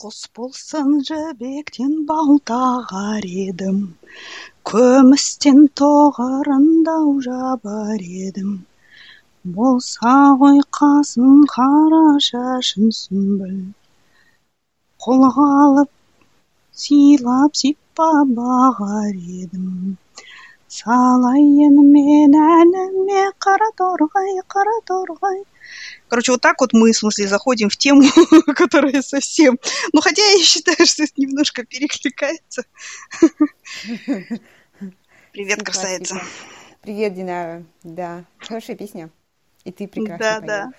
құс болсын жібектен балтағар едім күмістен тоғырындау жабар едім болса ғой қасым қара шашын сүмбіл қолға алып сыйлап сипап бағар едім. Салайын мен әліме қара торғай қара торғай Короче, вот так вот мы, в смысле, заходим в тему, которая совсем... Ну, хотя я считаю, что это немножко перекликается. Привет, красавица. Привет, Динара. Да, хорошая песня. И ты прекрасно Да, да.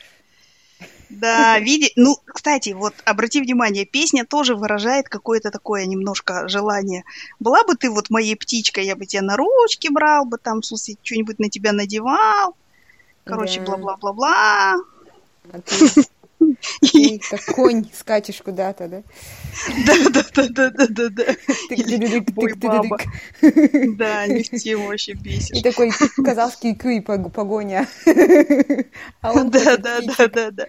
Да, види... Ну, кстати, вот обрати внимание, песня тоже выражает какое-то такое немножко желание. Была бы ты вот моей птичкой, я бы тебя на ручки брал бы, там, в смысле, что-нибудь на тебя надевал. Короче, бла-бла-бла-бла. А ты, ты как конь скачешь куда-то, да? Да, да, да, да, да, да, да. Бой баба. Да, не в тему вообще бесишь. И такой казахский кый погоня. А он да, да, да, да, да.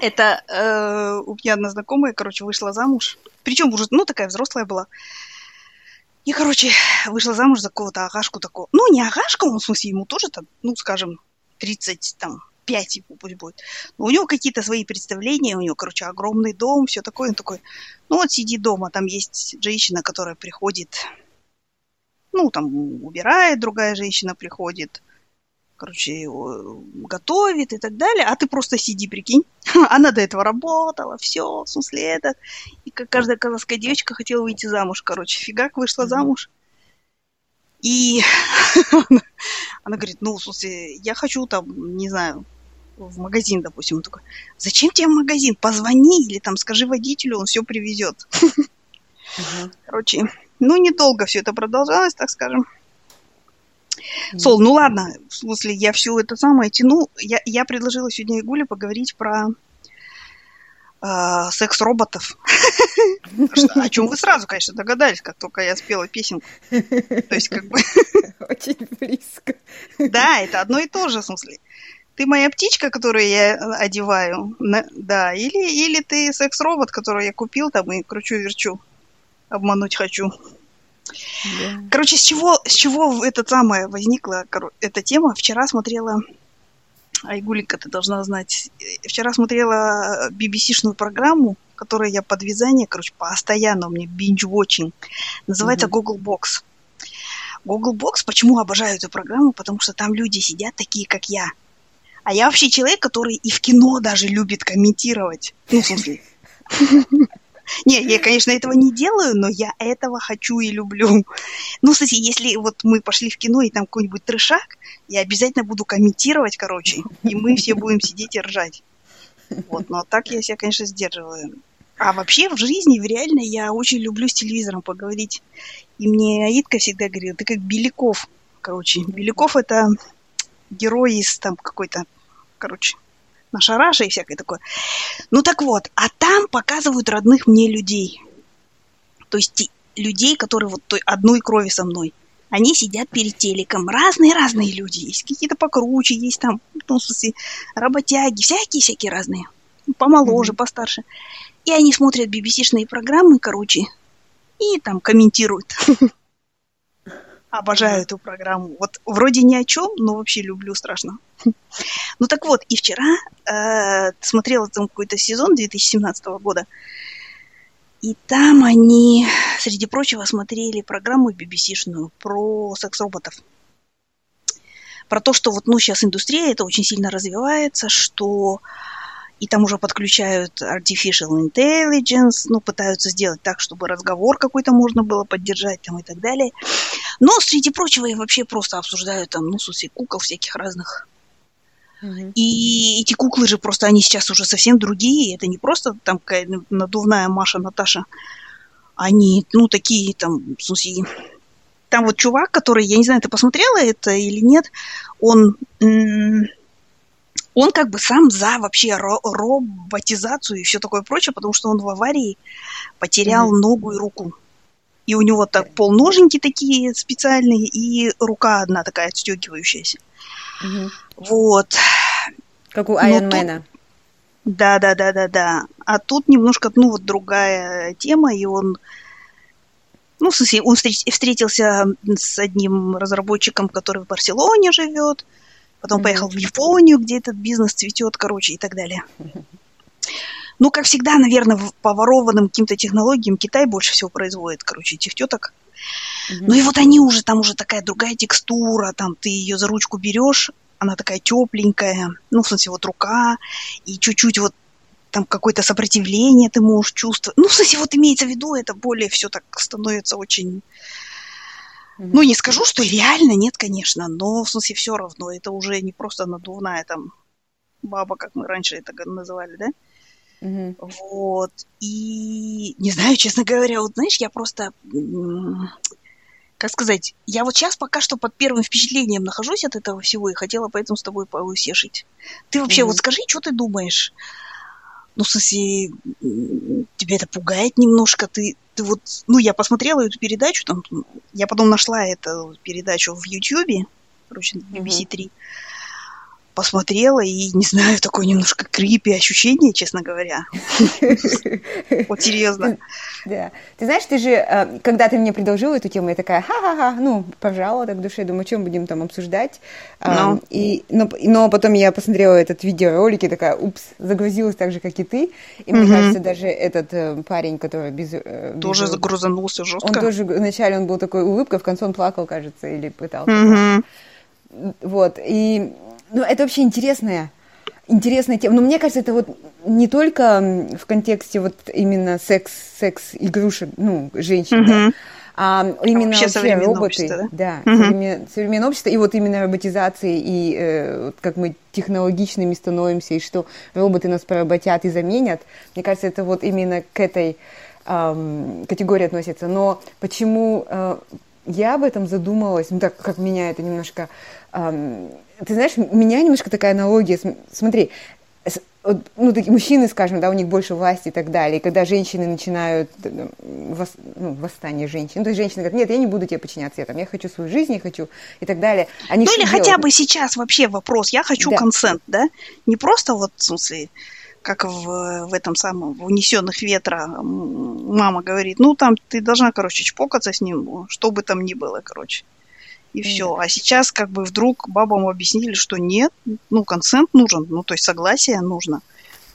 Это э, у меня одна знакомая, короче, вышла замуж. Причем уже, ну, такая взрослая была. И, короче, вышла замуж за какого-то агашку такого. Ну, не агашка, он, в смысле, ему тоже там, ну, скажем, 30, там, 5 ему пусть будет. Но у него какие-то свои представления, у него, короче, огромный дом, все такое. Он такой, ну вот сиди дома, там есть женщина, которая приходит, ну, там убирает, другая женщина приходит, короче, готовит и так далее, а ты просто сиди, прикинь. Она до этого работала, все, в смысле это. И как каждая казахская девочка хотела выйти замуж, короче, фигак вышла замуж. И она говорит, ну, в смысле, я хочу там, не знаю, в магазин, допустим, он такой, зачем тебе в магазин? Позвони или там скажи водителю, он все привезет. Короче, ну, недолго все это продолжалось, так скажем. Сол, ну ладно, в смысле, я все это самое тяну. Я, я предложила сегодня Игуле поговорить про э, секс-роботов. О чем вы сразу, конечно, догадались, как только я спела песенку. То есть, как бы... Очень близко. Да, это одно и то же, в смысле ты моя птичка, которую я э, одеваю, да, или, или ты секс-робот, который я купил там и кручу-верчу, обмануть хочу. Да. Короче, с чего, с чего это самое возникла эта тема? Вчера смотрела, Айгулика, ты должна знать, вчера смотрела BBC-шную программу, которую я под вязание, короче, постоянно у меня binge-watching, называется mm Google Box. Google Box, почему обожаю эту программу? Потому что там люди сидят такие, как я, а я вообще человек, который и в кино даже любит комментировать. Ну, смысле... Не, я, конечно, этого не делаю, но я этого хочу и люблю. Ну, кстати, если вот мы пошли в кино и там какой-нибудь трешак, я обязательно буду комментировать, короче, и мы все будем сидеть и ржать. Вот, но так я себя, конечно, сдерживаю. А вообще в жизни, в реальной, я очень люблю с телевизором поговорить. И мне Аидка всегда говорила, ты как Беляков. Короче, Беляков это герой из там какой-то короче, наша Раша и всякое такое. Ну так вот, а там показывают родных мне людей. То есть людей, которые вот той одной крови со мной. Они сидят перед телеком. Разные-разные люди. Есть какие-то покруче, есть там, ну, в смысле, работяги, всякие-всякие разные. Помоложе, mm-hmm. постарше. И они смотрят BBC-шные программы, короче, и там комментируют. Обожаю эту программу. Вот вроде ни о чем, но вообще люблю страшно. Ну так вот, и вчера э, смотрела там какой-то сезон 2017 года, и там они, среди прочего, смотрели программу BBC-шную про секс-роботов. Про то, что вот, ну, сейчас индустрия это очень сильно развивается, что и там уже подключают artificial intelligence, ну, пытаются сделать так, чтобы разговор какой-то можно было поддержать там и так далее. Но, среди прочего, и вообще просто обсуждают там, ну, смысле, кукол всяких разных. Mm-hmm. И эти куклы же просто, они сейчас уже совсем другие. Это не просто там какая надувная Маша, Наташа. Они, ну, такие там, смысле, там вот чувак, который, я не знаю, ты посмотрела это или нет, он он как бы сам за вообще ро- роботизацию и все такое прочее, потому что он в аварии потерял mm-hmm. ногу и руку. И у него так полноженьки такие специальные, и рука одна такая отстегивающаяся. Mm-hmm. Вот. Как у Айронмена. Да, да, да, да, да. а тут немножко, ну, вот другая тема, и он, ну, в смысле, он встретился с одним разработчиком, который в Барселоне живет, потом поехал в Японию, где этот бизнес цветет, короче, и так далее. Ну, как всегда, наверное, по ворованным каким-то технологиям Китай больше всего производит, короче, этих теток. Mm-hmm. Ну и вот они уже, там уже такая другая текстура, там ты ее за ручку берешь, она такая тепленькая, ну, в смысле, вот рука, и чуть-чуть вот там какое-то сопротивление ты можешь чувствовать. Ну, в смысле, вот имеется в виду, это более все так становится очень... Ну, не скажу, что реально, нет, конечно, но, в смысле, все равно, это уже не просто надувная там баба, как мы раньше это называли, да? Mm-hmm. Вот. И не знаю, честно говоря, вот знаешь, я просто как сказать, я вот сейчас пока что под первым впечатлением нахожусь от этого всего и хотела поэтому с тобой поусешить. Ты вообще mm-hmm. вот скажи, что ты думаешь? Ну, в смысле, тебя это пугает немножко? Ты, ты вот, ну, я посмотрела эту передачу, там, я потом нашла эту передачу в Ютьюбе, короче, BBC 3. Mm-hmm посмотрела, и, не знаю, такое немножко крипи ощущение, честно говоря. Вот серьезно. Да. Ты знаешь, ты же, э, когда ты мне предложила эту тему, я такая, ха-ха-ха, ну, пожалуй, так в душе, думаю, чем будем там обсуждать. Но, но потом я посмотрела этот видеоролик и такая, упс, загрузилась так же, как и ты. И мне кажется, даже этот э, парень, который без... Э, тоже загрузанулся жестко. Он тоже, вначале он был такой улыбкой, в конце он плакал, кажется, или пытался. Вот, и ну, это вообще интересная, интересная тема. Но мне кажется, это вот не только в контексте вот именно секс, секс игрушек, ну, женщин, mm-hmm. да, а именно вообще, вообще роботы, да, да угу. современ, современное общество, и вот именно роботизации, и э, как мы технологичными становимся, и что роботы нас поработят и заменят, мне кажется, это вот именно к этой эм, категории относится. Но почему э, я об этом задумалась, ну так как меня это немножко эм, ты знаешь, меня немножко такая аналогия. Смотри, ну, такие мужчины, скажем, да, у них больше власти и так далее. И когда женщины начинают э, вос, ну, восстание женщин, то есть женщины говорят, нет, я не буду тебе подчиняться, я, там, я хочу свою жизнь, я хочу и так далее. Они ну или делают? хотя бы сейчас вообще вопрос, я хочу да. консент, да? Не просто вот, в смысле, как в, в этом самом, в «Унесенных ветра» мама говорит, ну, там ты должна, короче, чпокаться с ним, что бы там ни было, короче и все. А сейчас как бы вдруг бабам объяснили, что нет, ну, консент нужен, ну, то есть согласие нужно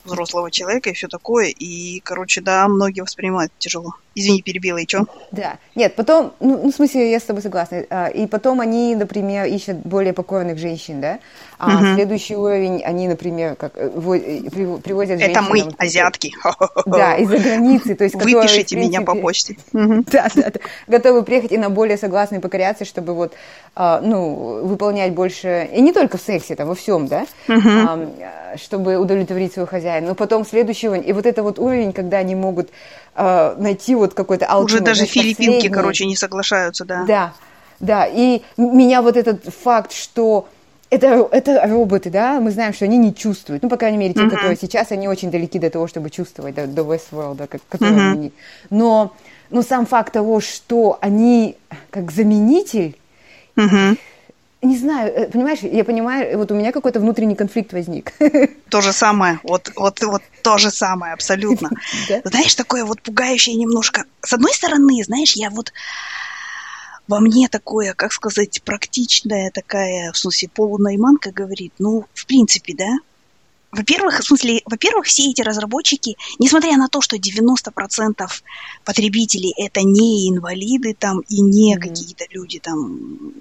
взрослого человека и все такое. И, короче, да, многие воспринимают тяжело. Извини, перебила, и что? Да. Нет, потом, ну, ну, в смысле, я с тобой согласна. А, и потом они, например, ищут более покорных женщин, да? А угу. следующий уровень, они, например, как э, э, привозят женщин... Это мы, азиатки. Да, из-за границы. То есть, Выпишите меня по почте. Да, да, да. Готовы приехать и на более согласные покоряться, чтобы вот, а, ну, выполнять больше... И не только в сексе, там, во всем, да? Чтобы удовлетворить своего хозяина. Но потом следующий уровень. И вот это вот уровень, когда они могут найти вот какой-то Уже даже филиппинки, последний. короче, не соглашаются, да. Да, да. И меня вот этот факт, что это, это роботы, да, мы знаем, что они не чувствуют. Ну, по крайней мере, те, uh-huh. которые сейчас, они очень далеки до того, чтобы чувствовать, до, до Westworld, да, которые uh-huh. они. Но, но сам факт того, что они как заменитель, uh-huh не знаю, э, понимаешь, я понимаю, вот у меня какой-то внутренний конфликт возник. То же самое, вот, вот, вот то же самое, абсолютно. Знаешь, такое вот пугающее немножко. С одной стороны, знаешь, я вот во мне такое, как сказать, практичная такая, в смысле, полунайманка говорит, ну, в принципе, да, во-первых, в смысле, во-первых, все эти разработчики, несмотря на то, что 90% потребителей это не инвалиды там и не mm-hmm. какие-то люди там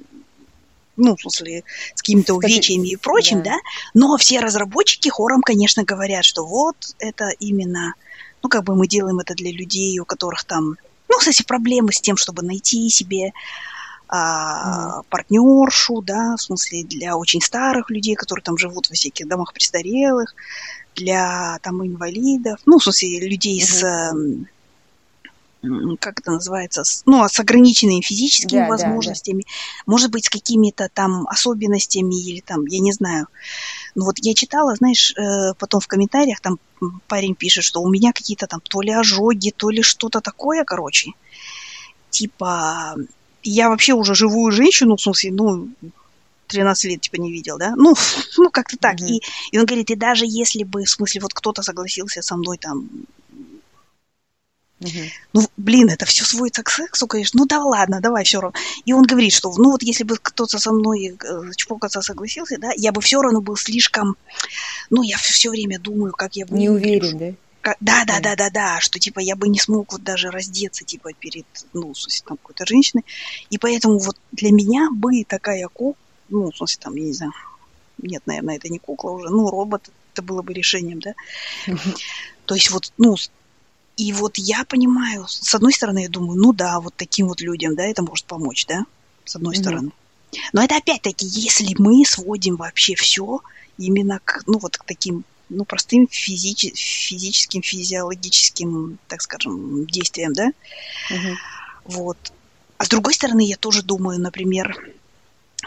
ну, в смысле, с какими-то увечьями и прочим, да. да, но все разработчики хором, конечно, говорят, что вот это именно, ну, как бы мы делаем это для людей, у которых там, ну, кстати, проблемы с тем, чтобы найти себе а, mm. партнершу, да, в смысле, для очень старых людей, которые там живут во всяких домах престарелых, для там инвалидов, ну, в смысле, людей mm-hmm. с как это называется, с, ну, с ограниченными физическими да, возможностями, да, да. может быть, с какими-то там особенностями или там, я не знаю. Ну вот я читала, знаешь, э, потом в комментариях там парень пишет, что у меня какие-то там то ли ожоги, то ли что-то такое, короче. Типа, я вообще уже живую женщину, в смысле, ну, 13 лет, типа, не видел, да? Ну, ну как-то так. Mm-hmm. И, и он говорит, и даже если бы, в смысле, вот кто-то согласился со мной там Угу. Ну, блин, это все сводится к сексу, конечно. Ну да ладно, давай все равно. И он говорит, что ну вот если бы кто-то со мной э, чпокаться согласился, да, я бы все равно был слишком, ну я все время думаю, как я буду. Не уверен, да? Как, да, да, да, да, да, что типа я бы не смог вот даже раздеться типа перед, ну, в смысле, там какой-то женщиной. И поэтому вот для меня бы такая кукла, ну, в смысле, там, я не знаю, нет, наверное, это не кукла уже, ну, робот, это было бы решением, да. То есть вот, ну, и вот я понимаю, с одной стороны, я думаю, ну да, вот таким вот людям, да, это может помочь, да, с одной mm-hmm. стороны. Но это опять-таки, если мы сводим вообще все именно к, ну вот к таким, ну простым физич, физическим, физиологическим, так скажем, действиям, да, mm-hmm. вот. А с другой стороны, я тоже думаю, например,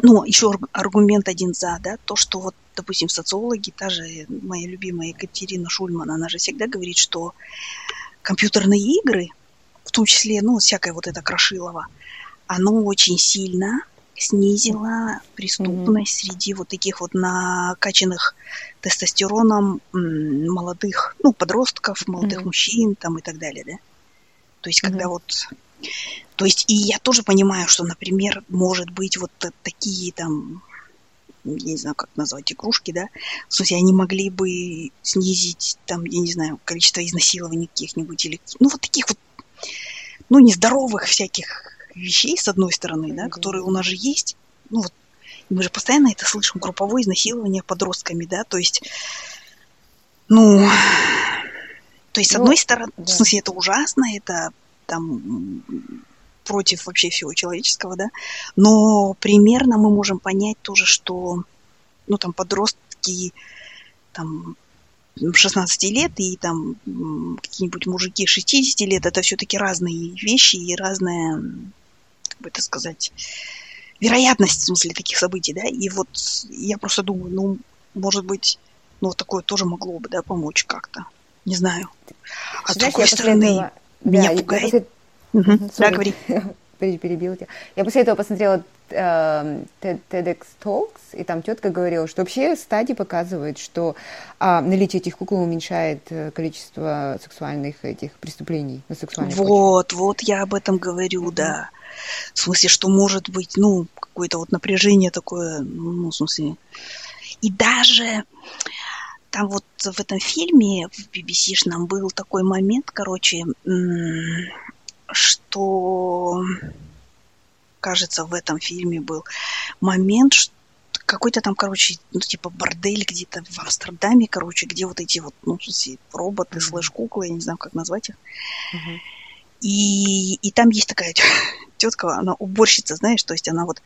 ну, еще аргумент один за, да, то, что вот, допустим, социологи, та же моя любимая Екатерина Шульман, она же всегда говорит, что компьютерные игры, в том числе, ну, всякое вот это Крошилово, оно очень сильно снизило преступность mm-hmm. среди вот таких вот накачанных тестостероном молодых, ну, подростков, молодых mm-hmm. мужчин там и так далее, да. То есть, когда mm-hmm. вот... То есть, и я тоже понимаю, что, например, может быть вот такие там я не знаю, как назвать, игрушки, да, в смысле, они могли бы снизить, там, я не знаю, количество изнасилований каких-нибудь или, ну, вот таких вот, ну, нездоровых всяких вещей, с одной стороны, да, которые у нас же есть, ну, вот, мы же постоянно это слышим, групповое изнасилование подростками, да, то есть, ну, то есть, с ну, одной стороны, да. в смысле, это ужасно, это там против вообще всего человеческого, да, но примерно мы можем понять тоже, что, ну, там, подростки, там, 16 лет и там какие-нибудь мужики 60 лет, это все-таки разные вещи и разная, как бы это сказать, вероятность, в смысле, таких событий, да, и вот я просто думаю, ну, может быть, ну, такое тоже могло бы, да, помочь как-то, не знаю. А Знаешь, с другой стороны, этого... меня да, пугает... Угу. Да, говори. Перебил тебя. Я после этого посмотрела э, TEDx Talks, и там тетка говорила, что вообще стадии показывают, что а, наличие этих кукол уменьшает э, количество сексуальных этих преступлений на сексуальной Вот, почве. вот я об этом говорю, mm-hmm. да. В смысле, что может быть, ну, какое-то вот напряжение такое, ну, в смысле. И даже там вот в этом фильме, в BBC-шном, был такой момент, короче, что, кажется, в этом фильме был момент, что какой-то там, короче, ну, типа бордель где-то в Амстердаме, короче, где вот эти вот, ну, роботы, mm-hmm. слэш-куклы, я не знаю, как назвать их. Mm-hmm. И, и там есть такая тетка, она уборщица, знаешь, то есть она вот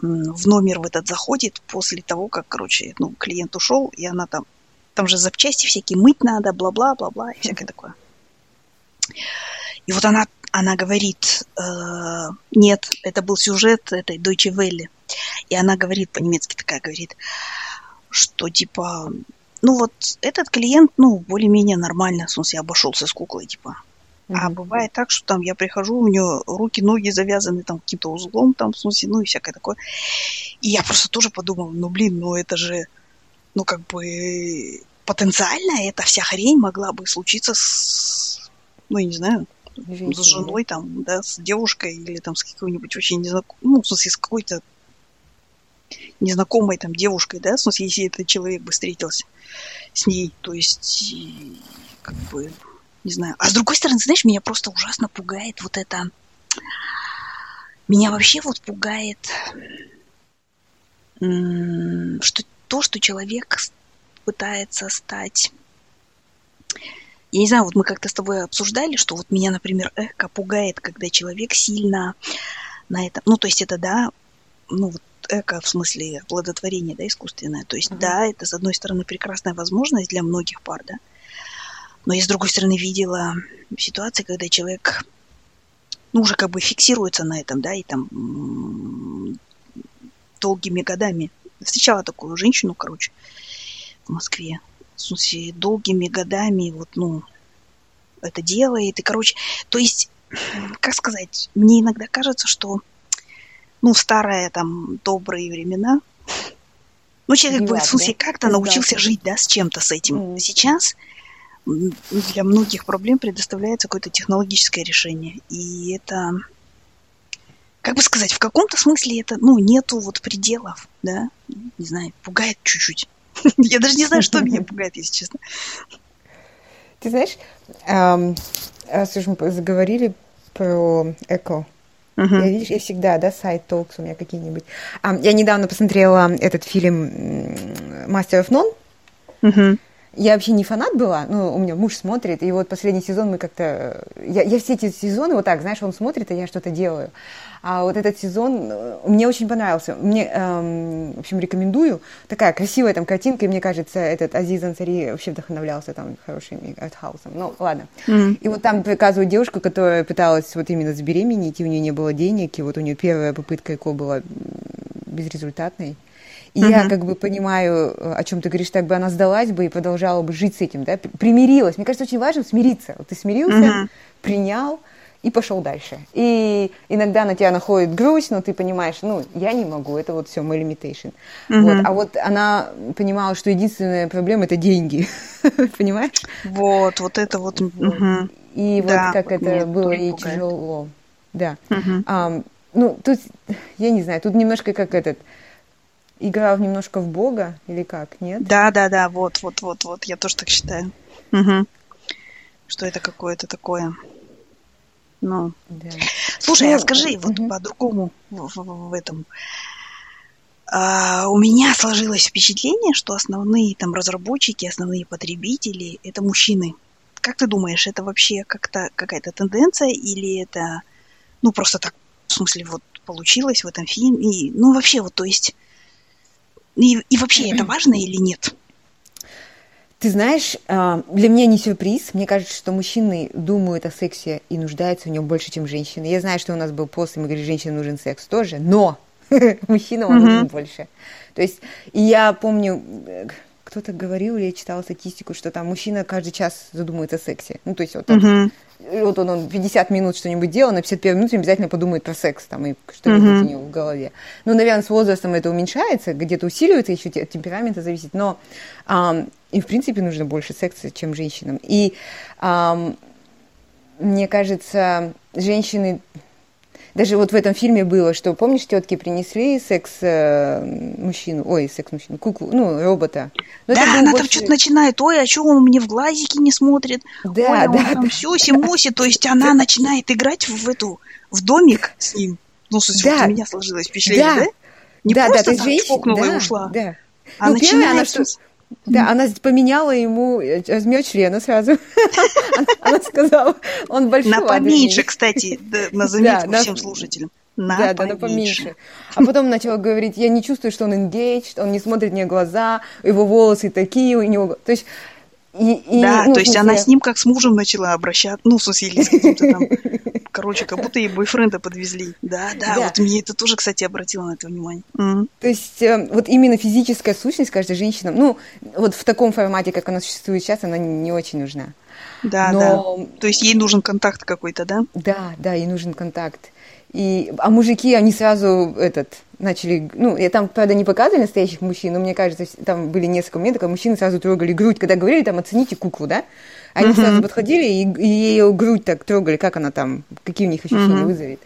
в номер в этот заходит после того, как, короче, ну, клиент ушел, и она там, там же запчасти всякие мыть надо, бла-бла-бла-бла, и всякое такое. И вот она, она говорит, э, нет, это был сюжет этой Deutsche Welle. И она говорит, по-немецки такая говорит, что типа, ну вот этот клиент, ну, более-менее нормально, в смысле, обошелся с куклой, типа. Mm-hmm. А бывает так, что там я прихожу, у нее руки, ноги завязаны там каким-то узлом, там, в смысле, ну и всякое такое. И я просто тоже подумала, ну, блин, ну это же, ну, как бы потенциально эта вся хрень могла бы случиться с, ну, я не знаю, Женщина, с женой, там, да, с девушкой или там с какой-нибудь очень незнакомой, ну, в смысле, с какой-то незнакомой там девушкой, да, в смысле, если этот человек бы встретился с ней, то есть, как бы, не знаю. А с другой стороны, знаешь, меня просто ужасно пугает вот это... Меня вообще вот пугает что то, что человек пытается стать я не знаю, вот мы как-то с тобой обсуждали, что вот меня, например, эко пугает, когда человек сильно на этом, ну, то есть это, да, ну, вот эко в смысле плодотворения, да, искусственное. То есть, uh-huh. да, это, с одной стороны, прекрасная возможность для многих пар, да, но я, с другой стороны, видела ситуации, когда человек, ну, уже как бы фиксируется на этом, да, и там долгими годами встречала такую женщину, короче, в Москве, в смысле, долгими годами вот, ну, это делает. И, короче, то есть, как сказать, мне иногда кажется, что ну, старые там добрые времена. Ну, человек бы, в смысле, да? как-то научился жить, да, с чем-то с этим. Mm. Сейчас для многих проблем предоставляется какое-то технологическое решение. И это, как бы сказать, в каком-то смысле это, ну, нету вот пределов, да, не знаю, пугает чуть-чуть. Я даже не знаю, что меня пугает, если честно. Ты знаешь, раз уж мы заговорили про эко, Uh-huh. Я, видишь, я всегда, да, сайт Talks у меня какие-нибудь. я недавно посмотрела этот фильм Master of None. Uh-huh. Я вообще не фанат была, ну, у меня муж смотрит, и вот последний сезон мы как-то... Я, я все эти сезоны вот так, знаешь, он смотрит, а я что-то делаю. А вот этот сезон э, мне очень понравился. Мне, эм, в общем, рекомендую. Такая красивая там картинка, и мне кажется, этот Азиз Ансари вообще вдохновлялся там хорошим артхаусом. Ну, ладно. Mm-hmm. И вот там показывают девушку, которая пыталась вот именно забеременеть, и у нее не было денег, и вот у нее первая попытка ЭКО была безрезультатной. И uh-huh. я как бы понимаю, о чем ты говоришь, так бы она сдалась бы и продолжала бы жить с этим, да, примирилась. Мне кажется, очень важно смириться. Вот ты смирился, uh-huh. принял и пошел дальше. И иногда на тебя находит грусть, но ты понимаешь, ну, я не могу, это вот все мой limitation. Uh-huh. Вот. А вот она понимала, что единственная проблема это деньги, понимаешь? Вот, вот это вот. Uh-huh. И да, вот как это было ей тяжело. Да. Uh-huh. Um, ну, тут, я не знаю, тут немножко как этот играл немножко в Бога или как, нет? Да, да, да, вот, вот, вот, вот, я тоже так считаю. Угу. Что это какое-то такое. Ну. Да. Слушай, ну, а скажи, угу. вот по-другому в, в, в этом. А, у меня сложилось впечатление, что основные там разработчики, основные потребители это мужчины. Как ты думаешь, это вообще как-то какая-то тенденция или это ну просто так в смысле вот получилось в этом фильме? И, ну вообще вот то есть и, и вообще это важно или нет? Ты знаешь, а, для меня не сюрприз. Мне кажется, что мужчины думают о сексе и нуждаются в нем больше, чем женщины. Я знаю, что у нас был пост, и мы говорили, женщине нужен секс тоже, но мужчинам он нужен больше. То есть, и я помню, кто-то говорил или я читала статистику, что там мужчина каждый час задумывается о сексе. Ну, то есть вот, он, вот он, он 50 минут что-нибудь делал, на 51 минуте обязательно подумает про секс там и что-нибудь mm-hmm. у него в голове. Ну, наверное, с возрастом это уменьшается, где-то усиливается, еще от темперамента зависит, но um, им, в принципе, нужно больше секса, чем женщинам. И um, мне кажется, женщины даже вот в этом фильме было, что, помнишь, тетки принесли секс-мужчину, э, ой, секс-мужчину, куклу, ну, робота. Но да, она больше... там что-то начинает, ой, а что он мне в глазики не смотрит? Да, ой, да, там да. все, симоси, то есть она начинает играть в эту, в домик с ним. Ну, в да. вот у меня сложилось впечатление, да? да? Не да, просто да, так женщина, да, и ушла. Да. А ну, начинает... Она что... Да, она поменяла ему э, размер члена сразу. Она сказала, он большой. На поменьше, кстати, на заметку всем слушателям. На да, да, на поменьше. А потом начала говорить, я не чувствую, что он engaged, он не смотрит мне в глаза, его волосы такие у него. То есть и, и, да, ну, то есть она с ним как с мужем начала обращаться, ну, в смысле, или с каким-то там, короче, как будто ей бойфренда подвезли. Да, да, да, вот мне это тоже, кстати, обратила на это внимание. Mm. То есть э, вот именно физическая сущность каждой женщины, ну, вот в таком формате, как она существует сейчас, она не очень нужна. Да, Но... да. То есть ей нужен контакт какой-то, да? Да, да, ей нужен контакт. И, а мужики, они сразу этот, начали, ну, я там, правда, не показывали настоящих мужчин, но мне кажется, там были несколько моментов, когда мужчины сразу трогали грудь, когда говорили, там, оцените куклу, да? Они uh-huh. сразу подходили и, и ее грудь так трогали, как она там, какие у них ощущения uh-huh. вызовет.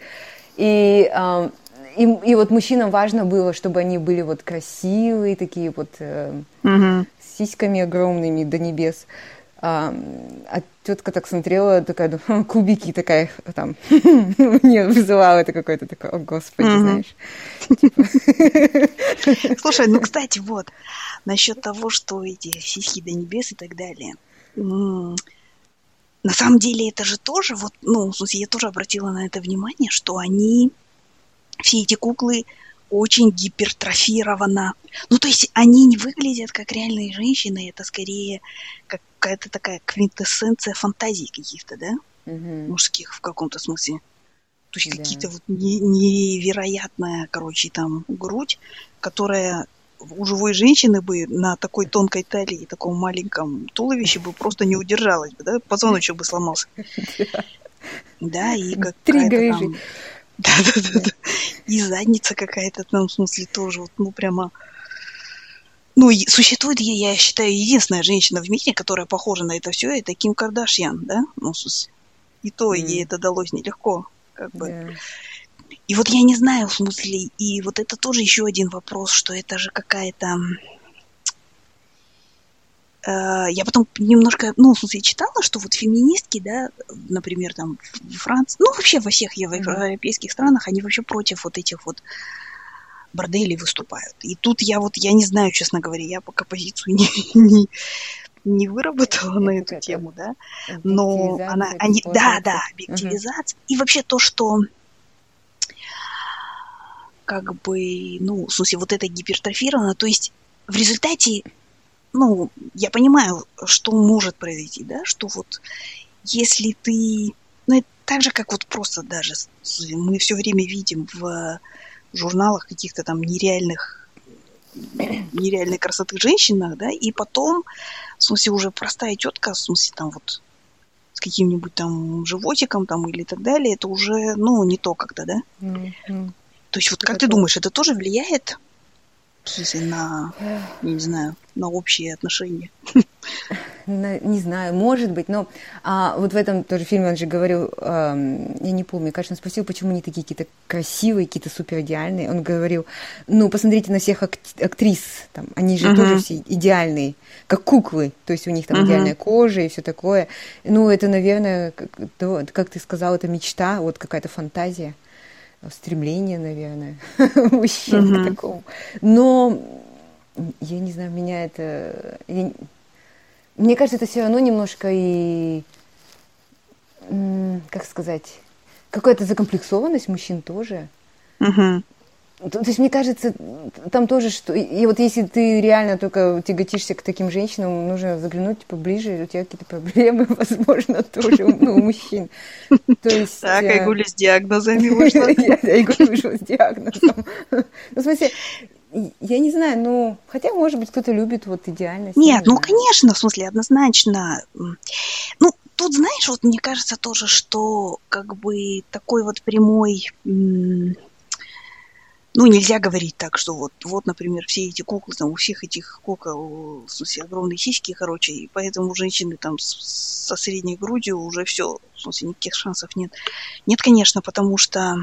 И, э, и, и вот мужчинам важно было, чтобы они были вот красивые, такие вот э, uh-huh. с сиськами огромными до небес. А, а тетка так смотрела, такая, ну, кубики такая там, мне вызывало это какое-то такое, о господи, знаешь. Слушай, ну, кстати, вот, насчет того, что эти сиськи до небес и так далее. На самом деле это же тоже, вот, ну, в смысле, я тоже обратила на это внимание, что они, все эти куклы, очень гипертрофировано. Ну, то есть они не выглядят как реальные женщины, это скорее какая-то такая квинтэссенция фантазий каких-то, да? Угу. Мужских в каком-то смысле. То есть да. какие-то вот невероятная, короче, там грудь, которая у живой женщины бы на такой тонкой талии и таком маленьком туловище бы просто не удержалась бы, да? Позвоночник бы сломался. Да, и как Три там Да-да-да. И задница какая-то там, в смысле, тоже, вот, ну, прямо... Ну, существует, я, я считаю, единственная женщина в мире, которая похожа на это все, это Ким Кардашьян, да? Ну, в смысле, и то mm. ей это далось нелегко, как бы. Yeah. И вот я не знаю, в смысле, и вот это тоже еще один вопрос, что это же какая-то я потом немножко, ну, в смысле, читала, что вот феминистки, да, например, там в Франции, ну, вообще во всех европейских странах, они вообще против вот этих вот борделей выступают. И тут я вот, я не знаю, честно говоря, я пока позицию не, не, не выработала на эту тему, да, но она, они, да, да, объективизация. И вообще то, что как бы, ну, в смысле, вот это гипертрофировано, то есть в результате ну, я понимаю, что может произойти, да, что вот если ты, ну, это так же, как вот просто даже мы все время видим в журналах каких-то там нереальных нереальной красоты женщинах, да, и потом, в смысле, уже простая тетка, в смысле, там вот с каким-нибудь там животиком там или так далее, это уже, ну, не то как-то, да? Mm-hmm. То есть вот как это ты думаешь, это тоже влияет в смысле, на, не знаю, на общие отношения. Не знаю, может быть, но а, вот в этом тоже фильме он же говорил, а, я не помню, кажется, он спросил, почему они такие какие-то красивые, какие-то супер идеальные. Он говорил, ну, посмотрите на всех ак- актрис, там, они же uh-huh. тоже все идеальные, как куклы, то есть у них там uh-huh. идеальная кожа и все такое. Ну, это, наверное, как, как ты сказал, это мечта, вот какая-то фантазия стремление, наверное, мужчин uh-huh. к такому. Но я не знаю, меня это... Я... Мне кажется, это все равно немножко и... Как сказать? Какая-то закомплексованность мужчин тоже. То, то есть, мне кажется, там тоже, что... И вот если ты реально только тяготишься к таким женщинам, нужно заглянуть поближе, у тебя какие-то проблемы, возможно, тоже ну, у мужчин. То есть... Так, э, Айгуля с диагнозами вышла. Айгуля вышла с диагнозом. Ну, в смысле, я не знаю, ну, хотя, может быть, кто-то любит вот идеальность. Нет, ну, конечно, в смысле, однозначно. Ну, тут, знаешь, вот мне кажется тоже, что как бы такой вот прямой ну, нельзя говорить так, что вот, вот, например, все эти куклы, там, у всех этих кукол, в смысле, огромные сиськи, короче, и поэтому женщины там со средней грудью уже все, в смысле, никаких шансов нет. Нет, конечно, потому что,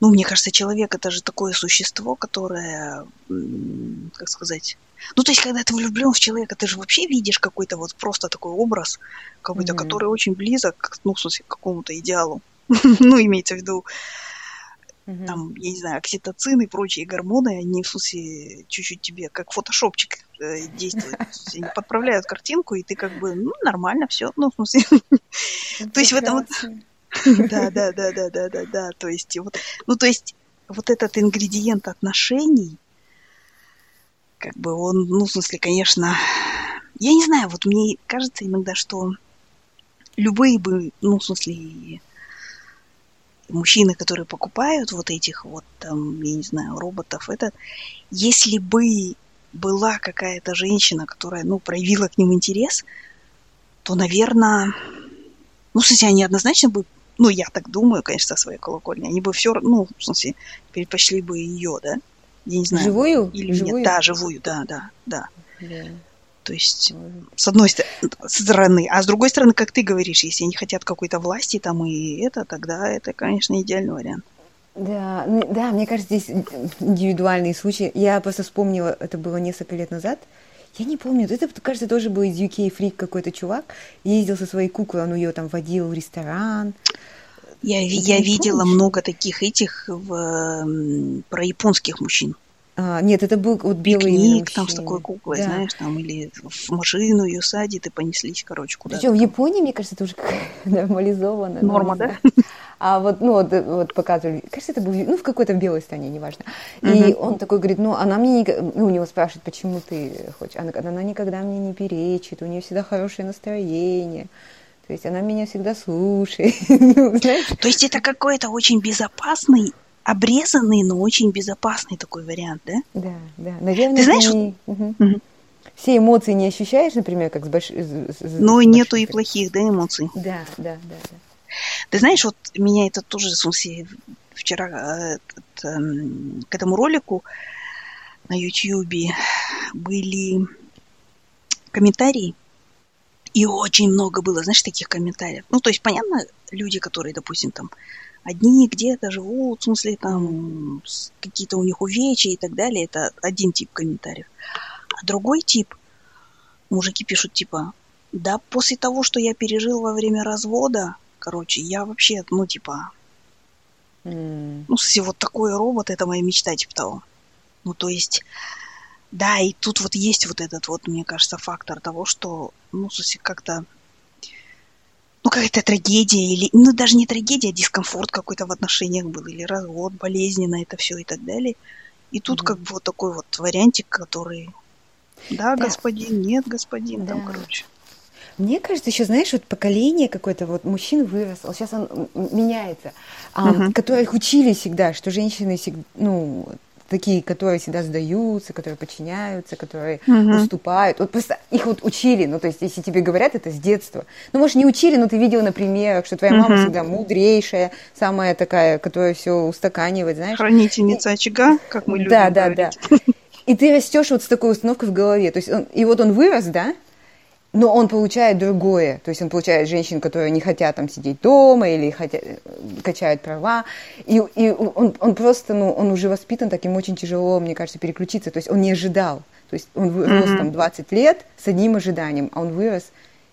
ну, мне кажется, человек это же такое существо, которое, как сказать, ну, то есть, когда ты влюблен в человека, ты же вообще видишь какой-то вот просто такой образ, какой-то, mm-hmm. который очень близок, ну, в смысле, к какому-то идеалу. ну, имеется в виду, Угу. Там, я не знаю, окситоцин и прочие гормоны, они, в смысле, чуть-чуть тебе, как фотошопчик э, действуют. Они подправляют картинку, и ты как бы, ну, нормально все. Ну, в смысле... То есть в этом... Да, да, да, да, да, да, да. То есть вот, ну, то есть вот этот ингредиент отношений, как бы он, ну, в смысле, конечно, я не знаю, вот мне кажется иногда, что любые бы, ну, в смысле, мужчины, которые покупают вот этих вот там, я не знаю, роботов, это если бы была какая-то женщина, которая, ну, проявила к ним интерес, то, наверное, ну, в смысле, они однозначно бы, ну, я так думаю, конечно, со своей колокольни, они бы все, ну, в смысле, предпочли бы ее, да? Я не знаю. Живую? Или живую? нет. Да, живую, да, да, да. Yeah. То есть, с одной стороны. А с другой стороны, как ты говоришь, если они хотят какой-то власти там и это, тогда это, конечно, идеальный вариант. Да, да, мне кажется, здесь индивидуальные случаи. Я просто вспомнила, это было несколько лет назад. Я не помню, это, кажется, тоже был из UK фрик какой-то чувак. Ездил со своей куклой, он ее там водил в ресторан. Я, я видела помнишь? много таких этих в, про японских мужчин. А, нет, это был вот белый Пикник там с такой куклой, да. знаешь, там, или в машину ее садит и понеслись, короче, куда-то. Причем в Японии, мне кажется, это уже нормализовано. Норма, да? А вот, ну, вот, вот показывали, кажется, это был, ну, в какой-то белой стране, неважно. И он такой говорит, ну, она мне, не, ну, у него спрашивает, почему ты хочешь. Она, она никогда мне не перечит, у нее всегда хорошее настроение. То есть она меня всегда слушает. Ну, То есть это какой-то очень безопасный обрезанный, но очень безопасный такой вариант, да? Да, да. Наверное, ты знаешь, не... угу. Угу. все эмоции не ощущаешь, например, как с большой. Но с нету и плохих, да, эмоций. Да, да, да, да. Ты знаешь, вот меня это тоже, в смысле, вчера э, это, к этому ролику на YouTube были комментарии, и очень много было, знаешь, таких комментариев. Ну, то есть, понятно, люди, которые, допустим, там, одни где-то живут, в смысле, там, какие-то у них увечья и так далее, это один тип комментариев. А другой тип, мужики пишут, типа, да после того, что я пережил во время развода, короче, я вообще, ну, типа, mm. ну, если вот такой робот, это моя мечта, типа того. Ну, то есть, да, и тут вот есть вот этот вот, мне кажется, фактор того, что, ну, в как-то, ну, какая-то трагедия, или, ну, даже не трагедия, а дискомфорт какой-то в отношениях был, или развод, болезненно это все и так далее. И тут mm-hmm. как бы вот такой вот вариантик, который, да, да. господин, нет, господин, да. там, короче. Мне кажется, еще, знаешь, вот поколение какое-то вот мужчин выросло, сейчас он меняется, uh-huh. которых учили всегда, что женщины всегда, ну, такие, которые всегда сдаются, которые подчиняются, которые uh-huh. уступают. Вот просто их вот учили, ну, то есть, если тебе говорят это с детства. Ну, может, не учили, но ты видел на примерах, что твоя uh-huh. мама всегда мудрейшая, самая такая, которая все устаканивает, знаешь. Хранительница очага, как мы любим Да, да, говорить. да. И ты растешь вот с такой установкой в голове. То есть, он, и вот он вырос, да, но он получает другое. То есть он получает женщин, которые не хотят там сидеть дома или хотят, качают права. И, и он, он просто, ну, он уже воспитан, так ему очень тяжело, мне кажется, переключиться. То есть он не ожидал. То есть он вырос mm-hmm. там 20 лет с одним ожиданием, а он вырос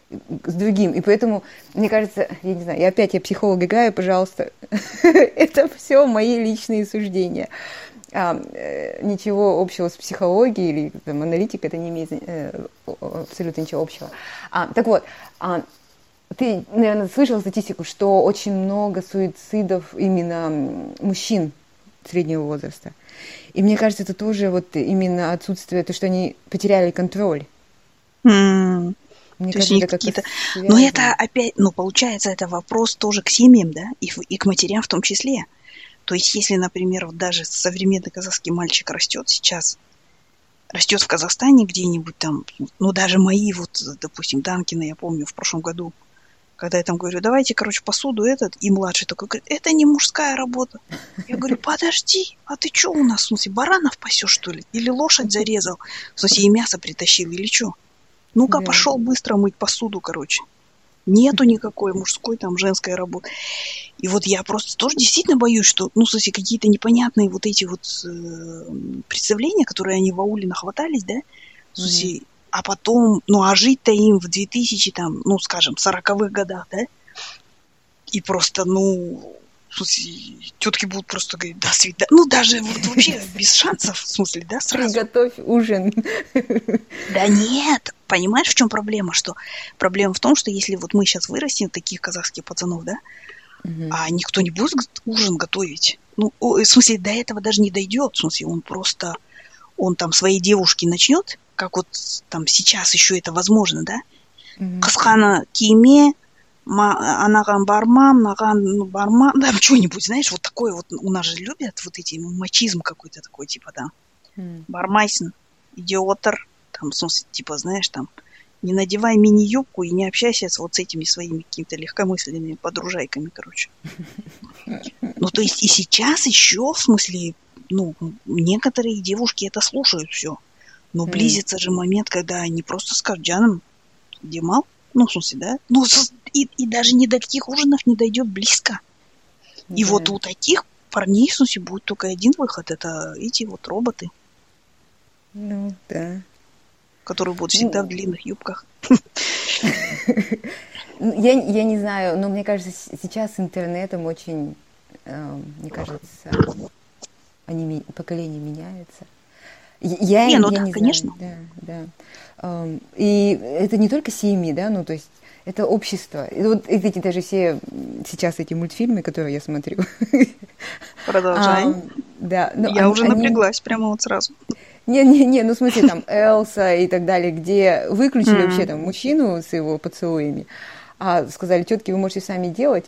с другим. И поэтому, мне кажется, я не знаю, я опять я психолог играю, пожалуйста. Это все мои личные суждения а, э, ничего общего с психологией или там, аналитикой, это не имеет э, абсолютно ничего общего. А, так вот, а, ты, наверное, слышал статистику, что очень много суицидов именно мужчин среднего возраста. И мне кажется, это тоже вот именно отсутствие, то, что они потеряли контроль. Mm. Мне то кажется, это какие-то... Но это опять, ну, получается, это вопрос тоже к семьям, да, и, и к матерям в том числе. То есть, если, например, вот даже современный казахский мальчик растет сейчас, растет в Казахстане где-нибудь там, ну, даже мои, вот, допустим, Данкина, я помню, в прошлом году, когда я там говорю, давайте, короче, посуду этот, и младший такой говорит, это не мужская работа. Я говорю, подожди, а ты что у нас, в смысле, баранов пасешь, что ли? Или лошадь зарезал? В смысле, и мясо притащил, или что? Ну-ка, да. пошел быстро мыть посуду, короче. Нету никакой мужской, там, женской работы. И вот я просто тоже действительно боюсь, что, ну, смысле, какие-то непонятные вот эти вот э, представления, которые они в ауле нахватались, да, смысле, mm-hmm. а потом, ну, а жить-то им в 2000, там, ну, скажем, 40-х годах, да, и просто, ну, в смысле, тетки будут просто говорить, до свидания. Ну, даже вот вообще без шансов, в смысле, да, сразу. Приготовь ужин. Да нет, понимаешь, в чем проблема? Что проблема в том, что если вот мы сейчас вырастим таких казахских пацанов, да, угу. а никто не будет ужин готовить. Ну, в смысле, до этого даже не дойдет. В смысле, он просто, он там своей девушке начнет, как вот там сейчас еще это возможно, да? Касхана киме, анаған барма, мынаған ну, барма, да, что-нибудь, знаешь, вот такое вот, у нас же любят вот эти, мачизм какой-то такой, типа, да, mm. бармайсен, идиотер, там, в смысле, типа, знаешь, там, не надевай мини-юбку и не общайся с вот с этими своими какими-то легкомысленными подружайками, короче. Ну, то есть и сейчас еще, в смысле, ну, некоторые девушки это слушают все. Но близится же момент, когда они просто скажут, Джаном, где Ну, смысле, да? Ну, и, и даже ни до каких ужинов не дойдет близко. Да. И вот у таких парней, в смысле, будет только один выход. Это эти вот роботы. Ну, да. Которые будут всегда ну, в длинных юбках. Ну, я, я не знаю, но мне кажется, сейчас интернетом очень, э, мне кажется, они, поколение меняется. Я, не, ну я да, не конечно. Знаю. Да, да. И это не только семьи, да, ну то есть это общество. И вот эти даже все сейчас эти мультфильмы, которые я смотрю. Продолжай. А, да. Ну, я они, уже напряглась они... прямо вот сразу. Не-не-не, ну смотри, там Элса и так далее, где выключили вообще там мужчину с его поцелуями, а сказали, тетки, вы можете сами делать.